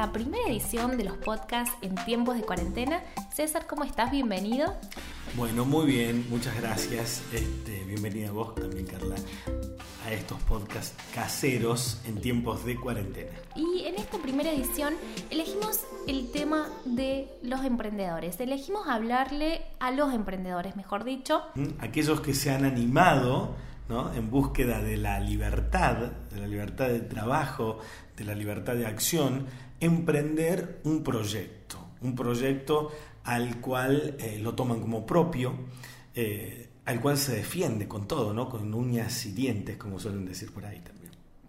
la primera edición de los podcasts en tiempos de cuarentena. César, ¿cómo estás? Bienvenido. Bueno, muy bien, muchas gracias. Este, bienvenida a vos también, Carla, a estos podcasts caseros en tiempos de cuarentena. Y en esta primera edición elegimos el tema de los emprendedores. Elegimos hablarle a los emprendedores, mejor dicho. ¿Mm? Aquellos que se han animado en búsqueda de la libertad, de la libertad de trabajo, de la libertad de acción, emprender un proyecto, un proyecto al cual eh, lo toman como propio, eh, al cual se defiende con todo, ¿no? con uñas y dientes, como suelen decir por ahí también.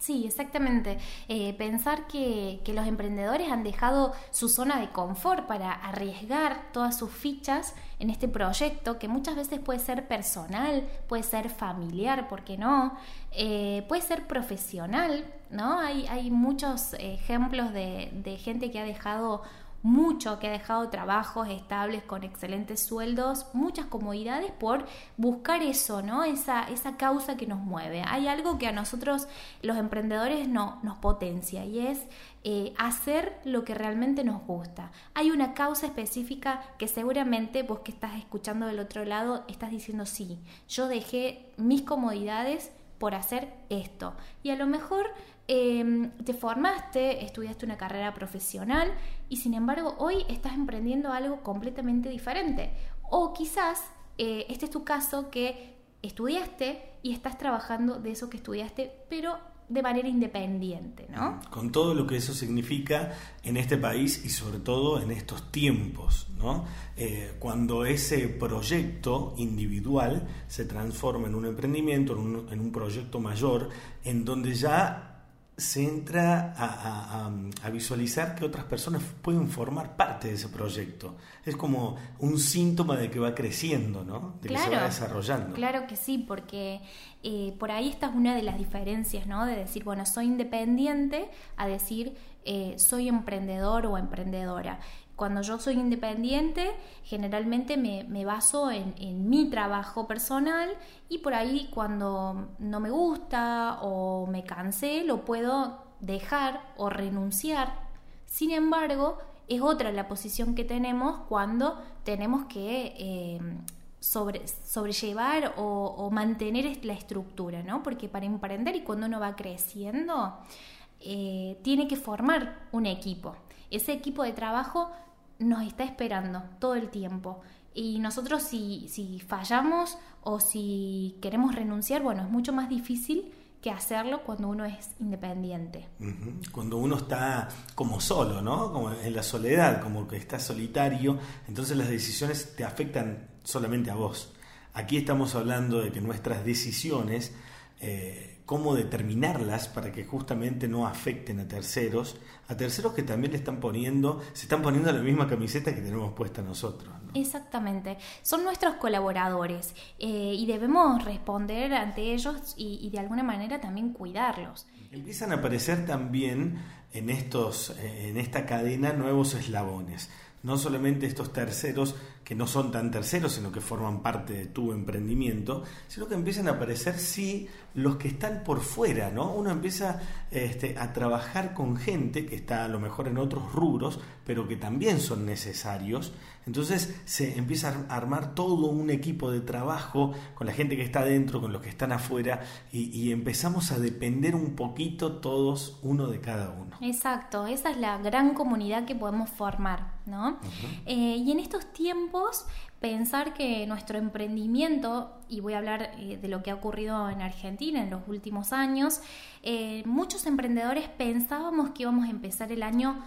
Sí, exactamente. Eh, pensar que, los emprendedores han dejado su zona de confort para arriesgar todas sus fichas en este proyecto que muchas veces puede ser personal, puede ser familiar, ¿por qué no? Eh, puede ser profesional, ¿no? Hay, hay muchos ejemplos de, de gente que ha dejado mucho, que ha dejado trabajos estables con excelentes sueldos, muchas comodidades por buscar eso, ¿no? Esa, esa causa que nos mueve. Hay algo que a nosotros los emprendedores no, nos potencia y es eh, hacer lo que realmente nos gusta. Hay una causa específica que seguramente vos que estás escuchando del otro lado estás diciendo sí, yo dejé mis comodidades por hacer esto. Y a lo mejor Em, te formaste, estudiaste una carrera profesional y sin embargo hoy estás emprendiendo algo completamente diferente. O quizás eh, este es tu caso que estudiaste y estás trabajando de eso que estudiaste, pero de manera independiente, ¿no? Con todo lo que eso significa en este país y sobre todo en estos tiempos, ¿no? Eh, cuando ese proyecto individual se transforma en un emprendimiento, en un proyecto mayor, en donde ya se entra a, visualizar que otras personas pueden formar parte de ese proyecto. Es como un síntoma de que va creciendo, ¿no? De que se va desarrollando. Claro que sí, porque eh, por ahí está una de las diferencias, ¿no? De decir, bueno, soy independiente a decir, eh, soy emprendedor o emprendedora. Cuando yo soy independiente, generalmente me, baso en, mi trabajo personal y por ahí cuando no me gusta o me cansé, lo puedo dejar o renunciar. Sin embargo, es otra la posición que tenemos cuando tenemos que sobre, sobrellevar o, mantener la estructura, ¿no? Porque para emprender y cuando uno va creciendo, eh, tiene que formar un equipo. Ese equipo de trabajo nos está esperando todo el tiempo. Y nosotros si, si fallamos o si queremos renunciar, bueno, es mucho más difícil que hacerlo cuando uno es independiente. Cuando uno está como solo, ¿no? Como en la soledad, como que está solitario, entonces las decisiones te afectan solamente a vos. Aquí estamos hablando de que nuestras decisiones eh, cómo determinarlas para que justamente no afecten a terceros, a terceros que también le están poniendo, se están poniendo la misma camiseta que tenemos puesta nosotros. Exactamente, son nuestros colaboradores eh, y debemos responder ante ellos y, de alguna manera también cuidarlos. Empiezan a aparecer también en, estos, eh, en esta cadena nuevos eslabones no solamente estos terceros que no son tan terceros, sino que forman parte de tu emprendimiento, sino que empiezan a aparecer, sí, los que están por fuera, ¿no? Uno empieza este, a trabajar con gente que está a lo mejor en otros rubros, pero que también son necesarios. Entonces se empieza a armar todo un equipo de trabajo con la gente que está dentro, con los que están afuera, y, empezamos a depender un poquito todos uno de cada uno. Exacto, esa es la gran comunidad que podemos formar, ¿no? Eh, y en estos tiempos pensar que nuestro emprendimiento, y voy a hablar eh, de lo que ha ocurrido en Argentina en los últimos años, eh, muchos emprendedores pensábamos que íbamos a empezar el año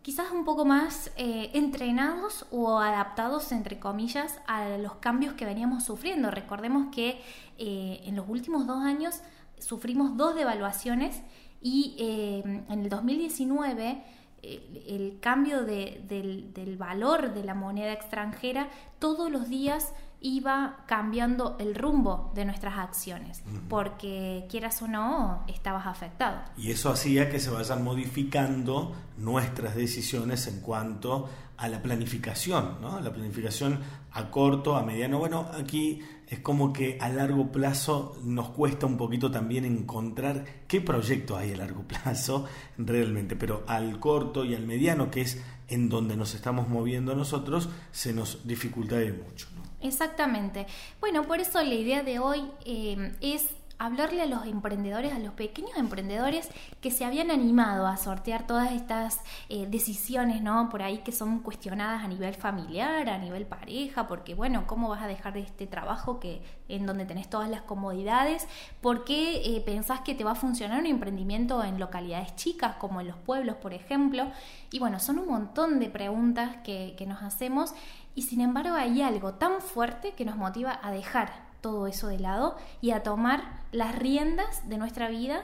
quizás un poco más eh, entrenados o adaptados, entre comillas, a los cambios que veníamos sufriendo. Recordemos que en los últimos dos años sufrimos dos devaluaciones y en el 2019 el, cambio del, valor de la moneda extranjera todos los días iba cambiando el rumbo de nuestras acciones, porque quieras o no, estabas afectado. Y eso hacía que se vayan modificando nuestras decisiones en cuanto a la planificación, ¿no? La planificación a corto, a mediano. Bueno, aquí es como que a largo plazo nos cuesta un poquito también encontrar qué proyecto hay a largo plazo realmente, pero al corto y al mediano, que es en donde nos estamos moviendo nosotros, se nos dificulta de mucho. Exactamente. Bueno, por eso la idea de hoy eh, es hablarle a los emprendedores, a los pequeños emprendedores que se habían animado a sortear todas estas eh, decisiones, ¿no? Por ahí que son cuestionadas a nivel familiar, a nivel pareja, porque bueno, ¿cómo vas a dejar de este trabajo que en donde tenés todas las comodidades? ¿Por qué eh, pensás que te va a funcionar un emprendimiento en localidades chicas, como en los pueblos, por ejemplo? Y bueno, son un montón de preguntas que nos hacemos y sin embargo hay algo tan fuerte que nos motiva a dejar todo eso de lado y a tomar las riendas de nuestra vida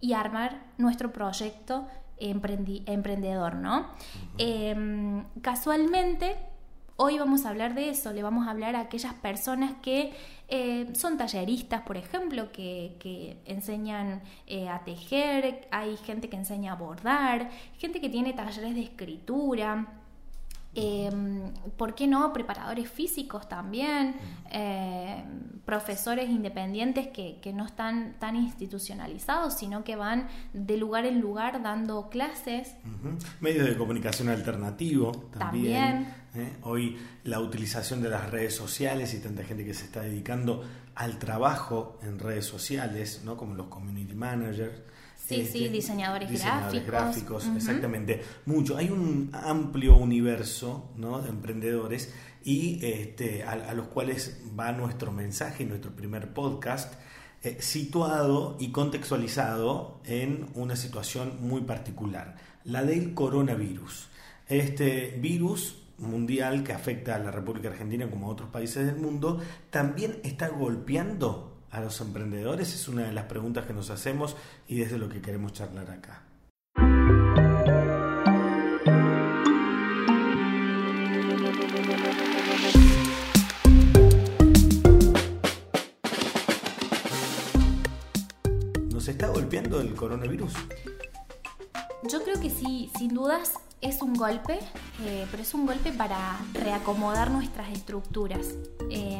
y armar nuestro proyecto emprendedor, ¿no? Em, casualmente, hoy vamos a hablar de eso, le vamos a hablar a aquellas personas que eh, son talleristas, por ejemplo, que, enseñan eh, a tejer, hay gente que enseña a bordar, gente que tiene talleres de escritura, Em, ¿Por qué no? Preparadores físicos también, em, profesores independientes que, no están tan institucionalizados, sino que van de lugar en lugar dando clases. Medios de comunicación alternativo también. ¿eh? Hoy la utilización de las redes sociales y tanta gente que se está dedicando al trabajo en redes sociales, ¿no? como los community managers. Sí, sí, diseñadores, diseñadores gráficos. exactamente. Mucho. Hay un amplio universo ¿no? de emprendedores y este, a, los cuales va nuestro mensaje, nuestro primer podcast, eh, situado y contextualizado en una situación muy particular, la del coronavirus. Este virus mundial que afecta a la República Argentina como a otros países del mundo, también está golpeando a los emprendedores? Es una de las preguntas que nos hacemos y desde lo que queremos charlar acá. ¿Nos está golpeando el coronavirus? Yo creo que sí, sin dudas es un golpe, eh, pero es un golpe para reacomodar nuestras estructuras. Em,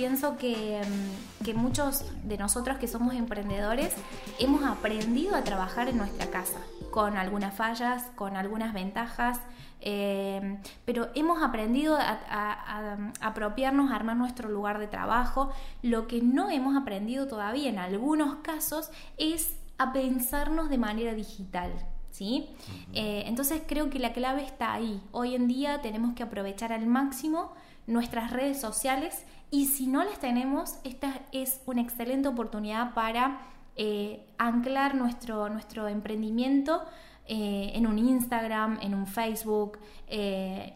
pienso que, mm, que, muchos de nosotros que somos emprendedores hemos aprendido a trabajar en nuestra casa, con algunas fallas, con algunas ventajas, em, pero hemos aprendido a, a, apropiarnos, a armar nuestro lugar de trabajo. Lo que no hemos aprendido todavía en algunos casos es a pensarnos de manera digital. ¿sí? Eh, entonces creo que la clave está ahí. Hoy en día tenemos que aprovechar al máximo nuestras redes sociales y si no las tenemos, esta es una excelente oportunidad para eh, anclar nuestro, nuestro emprendimiento eh, en un Instagram, en un Facebook.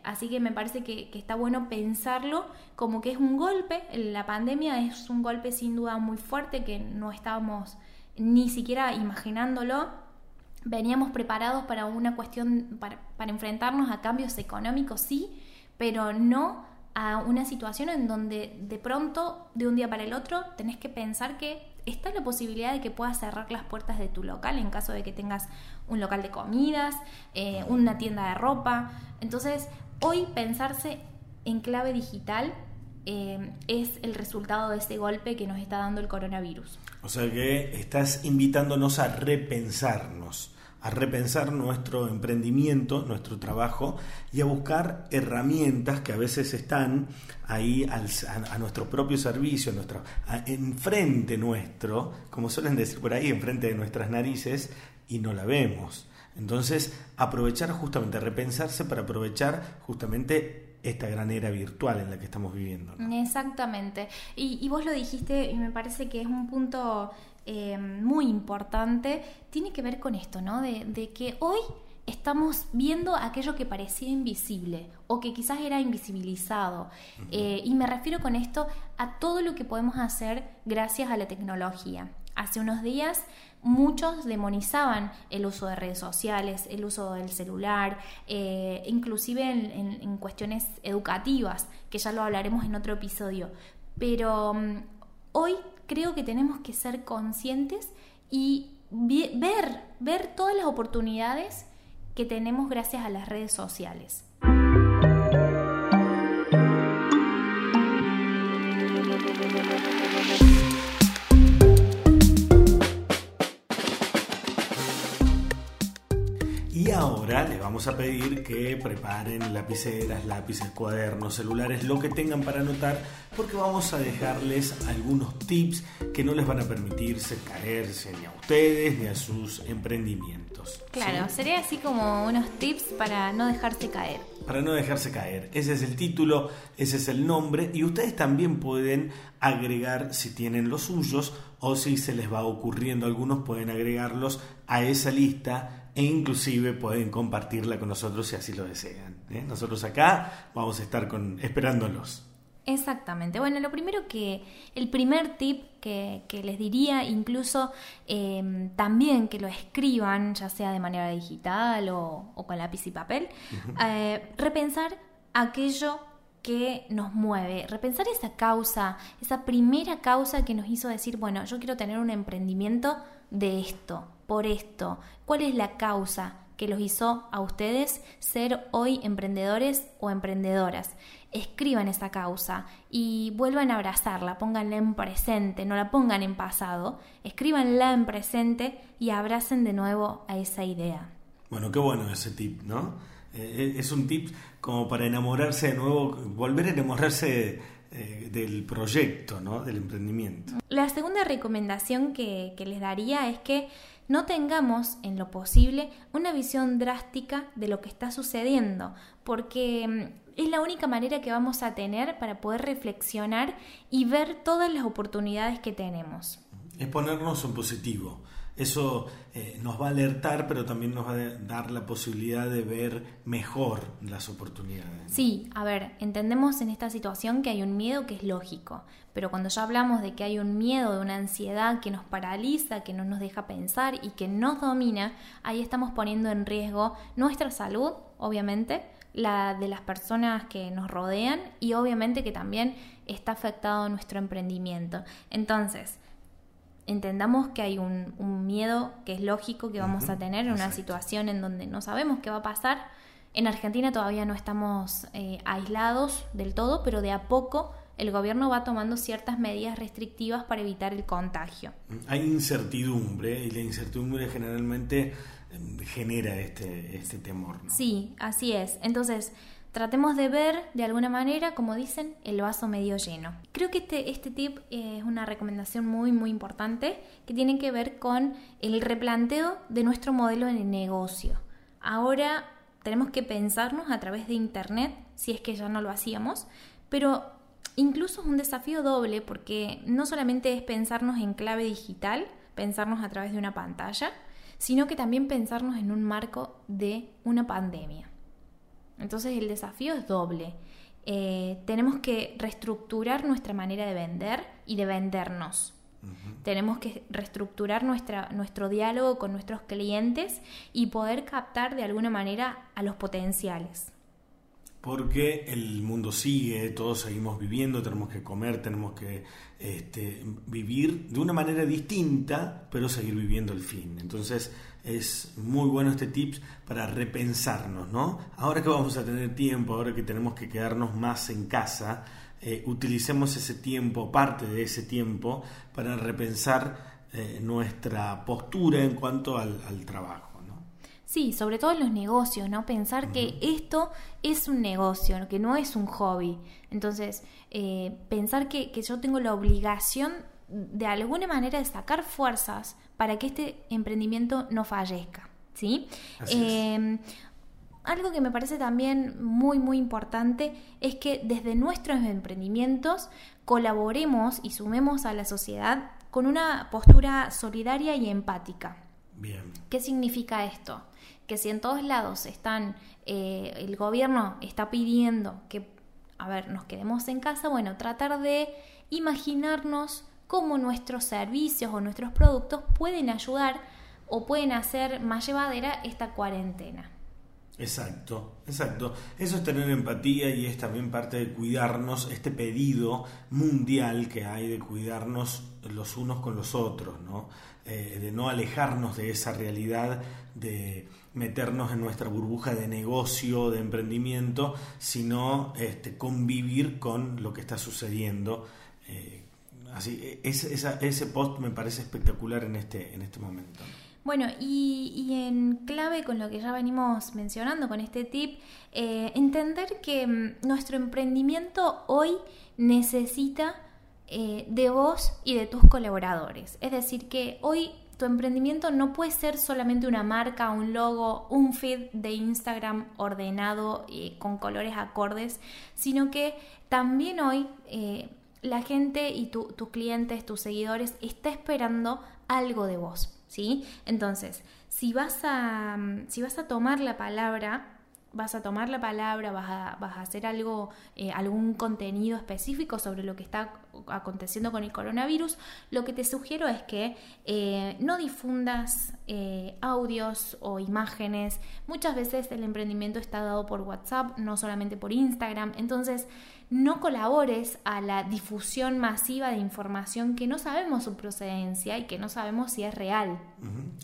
así que me parece que, que, está bueno pensarlo como que es un golpe. La pandemia es un golpe sin duda muy fuerte que no estábamos ni siquiera imaginándolo veníamos preparados para una cuestión, para, enfrentarnos a cambios económicos, sí, pero no a una situación en donde de pronto, de un día para el otro, tenés que pensar que está la posibilidad de que puedas cerrar las puertas de tu local en caso de que tengas un local de comidas, eh, una tienda de ropa. Entonces, hoy pensarse en clave digital eh, es el resultado de ese golpe que nos está dando el coronavirus. O sea que estás invitándonos a repensarnos a repensar nuestro emprendimiento, nuestro trabajo y a buscar herramientas que a veces están ahí a, nuestro propio servicio, nuestro, enfrente nuestro, como suelen decir por ahí, enfrente de nuestras narices y no la vemos. Entonces, aprovechar justamente, repensarse para aprovechar justamente esta gran era virtual en la que estamos viviendo. Exactamente. Y, y, vos lo dijiste y me parece que es un punto eh, muy importante tiene que ver con esto, ¿no? De, que hoy estamos viendo aquello que parecía invisible o que quizás era invisibilizado. Eh, y me refiero con esto a todo lo que podemos hacer gracias a la tecnología. Hace unos días muchos demonizaban el uso de redes sociales, el uso del celular, eh, inclusive en, cuestiones educativas, que ya lo hablaremos en otro episodio. Pero mm, hoy creo que tenemos que ser conscientes y ver, ver todas las oportunidades que tenemos gracias a las redes sociales. Vamos a pedir que preparen lapiceras, lápices, cuadernos, celulares, lo que tengan para anotar, porque vamos a dejarles algunos tips que no les van a permitirse caerse ni a ustedes ni a sus emprendimientos. Claro, sería así como unos tips para no dejarse caer. Para no dejarse caer. Ese es el título, ese es el nombre y ustedes también pueden agregar si tienen los suyos o si se les va ocurriendo algunos pueden agregarlos a esa lista e inclusive pueden compartirla con nosotros si así lo desean. ¿eh? Nosotros acá vamos a estar con, esperándolos. Exactamente. Bueno, lo primero que, el primer tip que, les diría, incluso em, también que lo escriban, ya sea de manera digital o, con lápiz y papel, eh, repensar aquello que nos mueve, repensar esa causa, esa primera causa que nos hizo decir, bueno, yo quiero tener un emprendimiento de esto, por esto? ¿Cuál es la causa que los hizo a ustedes ser hoy emprendedores o emprendedoras? Escriban esa causa y vuelvan a abrazarla, pónganla en presente, no la pongan en pasado, escríbanla en presente y abracen de nuevo a esa idea. Bueno, qué bueno ese tip, ¿no? Eh, eh, es un tip como para enamorarse de nuevo, volver a enamorarse eh, del proyecto, ¿no? del emprendimiento. La segunda recomendación que, les daría es que no tengamos en lo posible una visión drástica de lo que está sucediendo, porque mm, es la única manera que vamos a tener para poder reflexionar y ver todas las oportunidades que tenemos. Es ponernos en positivo eso eh, nos va a alertar, pero también nos va a dar la posibilidad de ver mejor las oportunidades. Sí, a ver, entendemos en esta situación que hay un miedo que es lógico, pero cuando ya hablamos de que hay un miedo, de una ansiedad que nos paraliza, que no nos deja pensar y que nos domina, ahí estamos poniendo en riesgo nuestra salud, obviamente, la de las personas que nos rodean y obviamente que también está afectado nuestro emprendimiento. Entonces, entendamos que hay un, miedo que es lógico que vamos a tener en una situación en donde no sabemos qué va a pasar. En Argentina todavía no estamos eh, aislados del todo, pero de a poco el gobierno va tomando ciertas medidas restrictivas para evitar el contagio. Hay incertidumbre y la incertidumbre generalmente em, genera este, este temor. Sí, así es. Entonces, Tratemos de ver, de alguna manera, como dicen, el vaso medio lleno. Creo que este, este tip es una recomendación muy, muy importante que tiene que ver con el replanteo de nuestro modelo de negocio. Ahora tenemos que pensarnos a través de Internet, si es que ya no lo hacíamos, pero incluso es un desafío doble porque no solamente es pensarnos en clave digital, pensarnos a través de una pantalla, sino que también pensarnos en un marco de una pandemia. Entonces el desafío es doble. Eh, tenemos que reestructurar nuestra manera de vender y de vendernos. Tenemos que reestructurar nuestra, nuestro diálogo con nuestros clientes y poder captar de alguna manera a los potenciales. Porque el mundo sigue, todos seguimos viviendo, tenemos que comer, tenemos que este, vivir de una manera distinta, pero seguir viviendo el fin. Entonces, es muy bueno este tips para repensarnos, ¿no? Ahora que vamos a tener tiempo, ahora que tenemos que quedarnos más en casa, eh, utilicemos ese tiempo, parte de ese tiempo, para repensar eh, nuestra postura en cuanto al, trabajo. ¿no? Sí, sobre todo en los negocios, ¿no? Pensar que esto es un negocio, que no es un hobby. Entonces, eh, pensar que, que yo tengo la obligación de alguna manera de sacar fuerzas para que este emprendimiento no fallezca. ¿sí? Em, algo que me parece también muy, muy importante es que desde nuestros emprendimientos colaboremos y sumemos a la sociedad con una postura solidaria y empática. Bien. ¿Qué significa esto? Que si en todos lados están, eh, el gobierno está pidiendo que, a ver, nos quedemos en casa, bueno, tratar de imaginarnos cómo nuestros servicios o nuestros productos pueden ayudar o pueden hacer más llevadera esta cuarentena. Exacto, exacto. Eso es tener empatía y es también parte de cuidarnos, este pedido mundial que hay de cuidarnos los unos con los otros, ¿no? Eh, de no alejarnos de esa realidad, de meternos en nuestra burbuja de negocio, de emprendimiento, sino este, convivir con lo que está sucediendo. Eh, así, ese post me parece espectacular en este, en este momento. Bueno, y, en clave con lo que ya venimos mencionando con este tip, eh, entender que mm, nuestro emprendimiento hoy necesita eh, de vos y de tus colaboradores. Es decir, que hoy tu emprendimiento no puede ser solamente una marca, un logo, un feed de Instagram ordenado eh, con colores acordes, sino que también hoy la gente y tus clientes, tus seguidores, está esperando algo de vos. ¿sí? Entonces, si vas a, mm, si vas a tomar la palabra, vas a tomar la palabra, vas a, vas a hacer algo, eh, algún contenido específico sobre lo que está aconteciendo con el coronavirus, lo que te sugiero es que eh, no difundas eh, audios o imágenes. Muchas veces el emprendimiento está dado por WhatsApp, no solamente por Instagram. Entonces, no colabores a la difusión masiva de información que no sabemos su procedencia y que no sabemos si es real.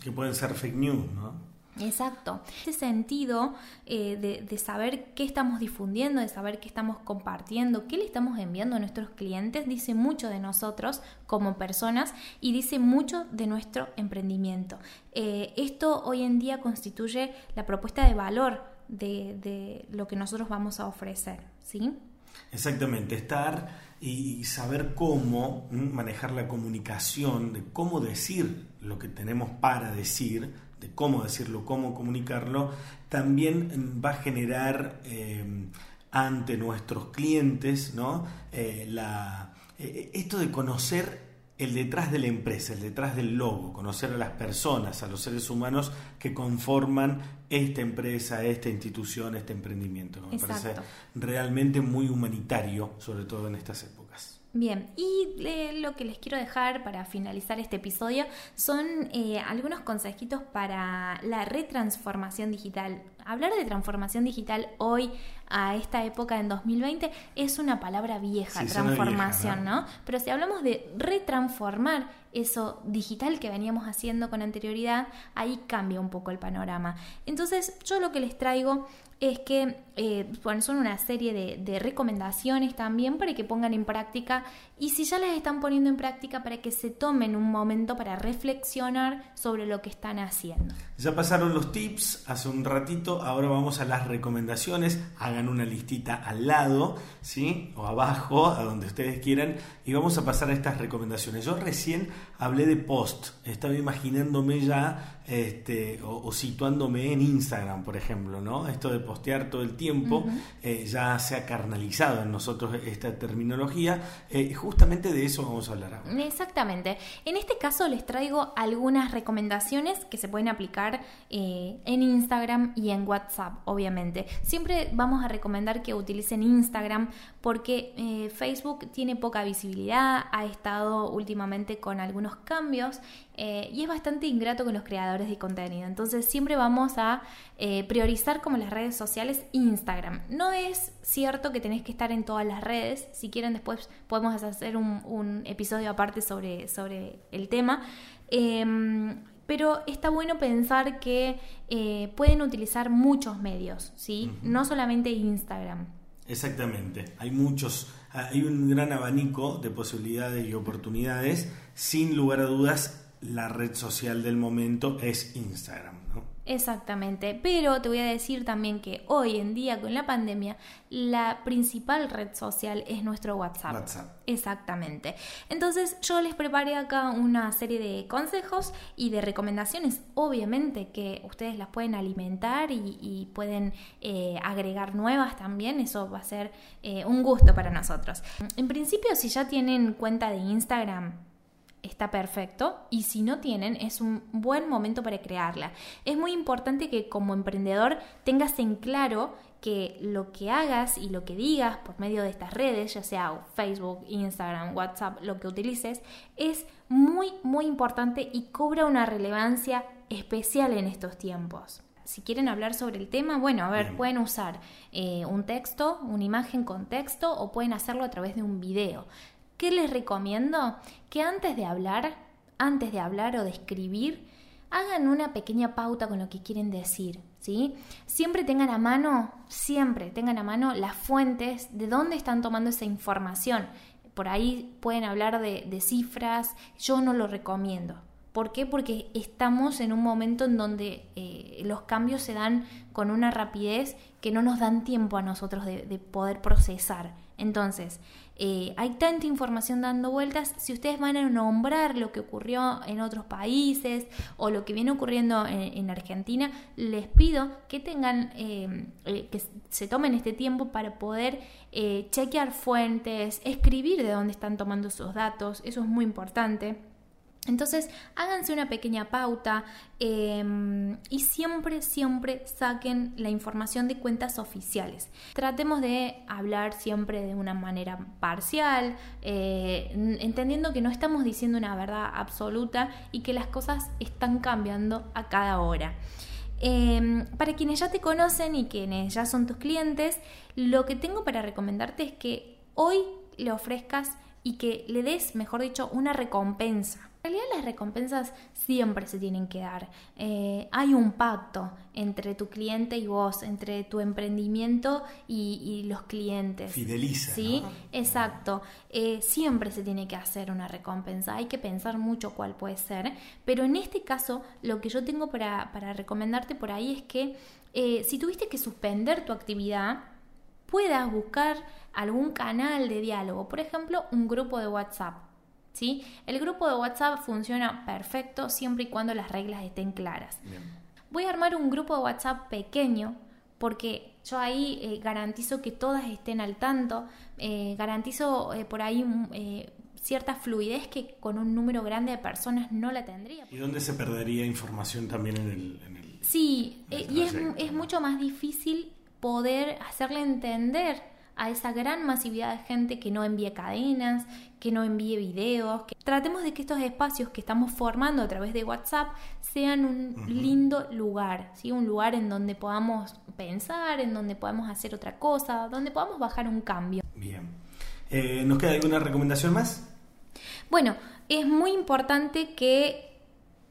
Que pueden ser fake news, ¿no? Exacto. Ese sentido eh, de, de, saber qué estamos difundiendo, de saber qué estamos compartiendo, qué le estamos enviando a nuestros clientes, dice mucho de nosotros como personas y dice mucho de nuestro emprendimiento. Eh, esto hoy en día constituye la propuesta de valor de, de lo que nosotros vamos a ofrecer. ¿sí? Exactamente, estar y saber cómo manejar la comunicación, de cómo decir lo que tenemos para decir, de cómo decirlo, cómo comunicarlo, también va a generar eh, ante nuestros clientes ¿no? Eh, la, eh, esto de conocer el detrás de la empresa, el detrás del logo, conocer a las personas, a los seres humanos que conforman esta empresa, esta institución, este emprendimiento. Me parece realmente muy humanitario, sobre todo en estas épocas. Bien, y eh, lo que les quiero dejar para finalizar este episodio son eh, algunos consejitos para la retransformación digital. Hablar de transformación digital hoy, a esta época en 2020, es una palabra vieja, transformación, ¿no? Pero si hablamos de retransformar eso digital que veníamos haciendo con anterioridad, ahí cambia un poco el panorama. Entonces, yo lo que les traigo es que eh, son una serie de, recomendaciones también para que pongan en práctica y si ya las están poniendo en práctica para que se tomen un momento para reflexionar sobre lo que están haciendo. Ya pasaron los tips hace un ratito, ahora vamos a las recomendaciones, hagan una listita al lado, ¿sí? O abajo, a donde ustedes quieran, y vamos a pasar a estas recomendaciones. Yo recién hablé de post, estaba imaginándome ya este, o, situándome en Instagram, por ejemplo, ¿no? Esto de postear todo el tiempo, eh, ya se ha carnalizado en nosotros esta terminología. Eh, justamente de eso vamos a hablar ahora. Exactamente. En este caso les traigo algunas recomendaciones que se pueden aplicar eh, en Instagram y en WhatsApp, obviamente. Siempre vamos a recomendar que utilicen Instagram porque Facebook tiene poca visibilidad, ha estado últimamente con algunos cambios y es bastante ingrato con los creadores de contenido. Entonces siempre vamos a eh, priorizar como las redes sociales Instagram. No es cierto que tenés que estar en todas las redes. Si quieren después podemos hacer un, episodio aparte sobre, sobre el tema. Em, pero está bueno pensar que eh, pueden utilizar muchos medios, ¿sí? No solamente Instagram. Exactamente, hay muchos, hay un gran abanico de posibilidades y oportunidades. Sin lugar a dudas, la red social del momento es Instagram. Exactamente, pero te voy a decir también que hoy en día con la pandemia la principal red social es nuestro WhatsApp. WhatsApp. Exactamente. Entonces yo les preparé acá una serie de consejos y de recomendaciones, obviamente que ustedes las pueden alimentar y, pueden eh, agregar nuevas también, eso va a ser eh, un gusto para nosotros. En principio si ya tienen cuenta de Instagram, está perfecto y si no tienen es un buen momento para crearla. Es muy importante que como emprendedor tengas en claro que lo que hagas y lo que digas por medio de estas redes, ya sea Facebook, Instagram, WhatsApp, lo que utilices, es muy, muy importante y cobra una relevancia especial en estos tiempos. Si quieren hablar sobre el tema, bueno, a ver, pueden usar eh, un texto, una imagen con texto o pueden hacerlo a través de un video. ¿Qué les recomiendo? Que antes de hablar, antes de hablar o de escribir, hagan una pequeña pauta con lo que quieren decir, ¿sí? Siempre tengan a mano, siempre tengan a mano las fuentes de dónde están tomando esa información. Por ahí pueden hablar de, cifras, yo no lo recomiendo. ¿Por qué? Porque estamos en un momento en donde eh, los cambios se dan con una rapidez que no nos dan tiempo a nosotros de poder procesar. Entonces, eh, hay tanta información dando vueltas, si ustedes van a nombrar lo que ocurrió en otros países o lo que viene ocurriendo en, Argentina, les pido que tengan, eh, eh, que se tomen este tiempo para poder chequear fuentes, escribir de dónde están tomando esos datos, eso es muy importante. Entonces, háganse una pequeña pauta em, y siempre, siempre saquen la información de cuentas oficiales. Tratemos de hablar siempre de una manera parcial, eh, entendiendo que no estamos diciendo una verdad absoluta y que las cosas están cambiando a cada hora. Em, para quienes ya te conocen y quienes ya son tus clientes, lo que tengo para recomendarte es que hoy le ofrezcas y que le des, mejor dicho, una recompensa en realidad las recompensas siempre se tienen que dar. Eh, hay un pacto entre tu cliente y vos, entre tu emprendimiento y, los clientes. Fideliza. Sí, exacto. Eh, siempre se tiene que hacer una recompensa. Hay que pensar mucho cuál puede ser. Pero en este caso, lo que yo tengo para, recomendarte por ahí es que eh, si tuviste que suspender tu actividad, puedas buscar algún canal de diálogo. Por ejemplo, un grupo de WhatsApp ¿sí? El grupo de WhatsApp funciona perfecto siempre y cuando las reglas estén claras. Voy a armar un grupo de WhatsApp pequeño porque yo ahí eh, garantizo que todas estén al tanto, eh, garantizo eh, por ahí cierta fluidez que con un número grande de personas no la tendría. ¿Y dónde se perdería información también en el... sí, y es, es mucho más difícil poder hacerle entender a esa gran masividad de gente que no envíe cadenas, que no envíe videos. Que... Tratemos de que estos espacios que estamos formando a través de WhatsApp sean un lindo lugar, ¿sí? un lugar en donde podamos pensar, en donde podamos hacer otra cosa, donde podamos bajar un cambio. Bien. Eh, ¿Nos queda alguna recomendación más? Bueno, es muy importante que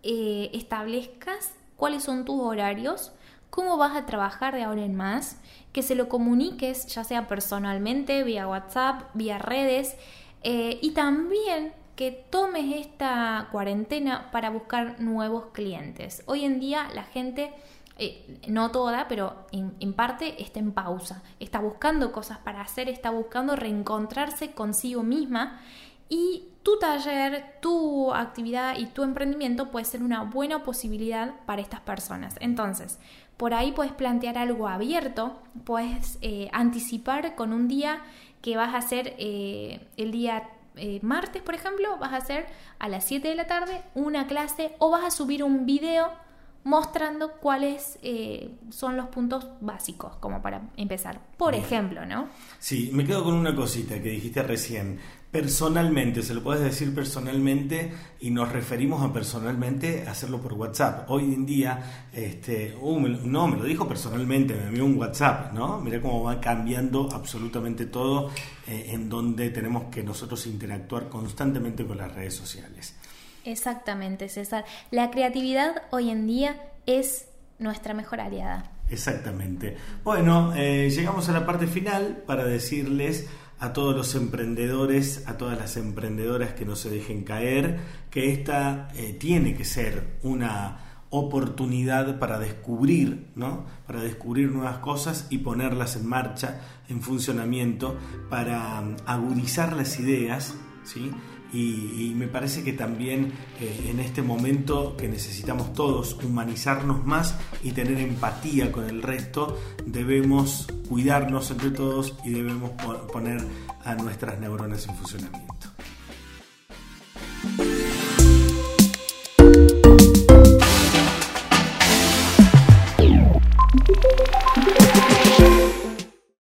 eh, establezcas cuáles son tus horarios, cómo vas a trabajar de ahora en más que se lo comuniques, ya sea personalmente, vía WhatsApp, vía redes, eh, y también que tomes esta cuarentena para buscar nuevos clientes. Hoy en día la gente, eh, no toda, pero en, parte está en pausa, está buscando cosas para hacer, está buscando reencontrarse consigo misma y tu taller, tu actividad y tu emprendimiento puede ser una buena posibilidad para estas personas. Entonces, por ahí puedes plantear algo abierto, puedes eh, anticipar con un día que vas a hacer eh, el día eh, martes, por ejemplo, vas a hacer a las 7 de la tarde una clase o vas a subir un video mostrando cuáles son los puntos básicos, como para empezar. Por ejemplo, ¿no? Sí, me quedo con una cosita que dijiste recién personalmente, se lo puedes decir personalmente y nos referimos a personalmente hacerlo por WhatsApp. Hoy en día, este, uh, no, me lo dijo personalmente, me envió un WhatsApp, ¿no? Mira cómo va cambiando absolutamente todo eh, en donde tenemos que nosotros interactuar constantemente con las redes sociales. Exactamente, César. La creatividad hoy en día es nuestra mejor aliada. Exactamente. Bueno, eh, llegamos a la parte final para decirles a todos los emprendedores, a todas las emprendedoras que no se dejen caer, que esta eh, tiene que ser una oportunidad para descubrir, ¿no? Para descubrir nuevas cosas y ponerlas en marcha, en funcionamiento, para um, agudizar las ideas, ¿sí? Y, me parece que también eh, en este momento que necesitamos todos humanizarnos más y tener empatía con el resto, debemos cuidarnos entre todos y debemos poner a nuestras neuronas en funcionamiento.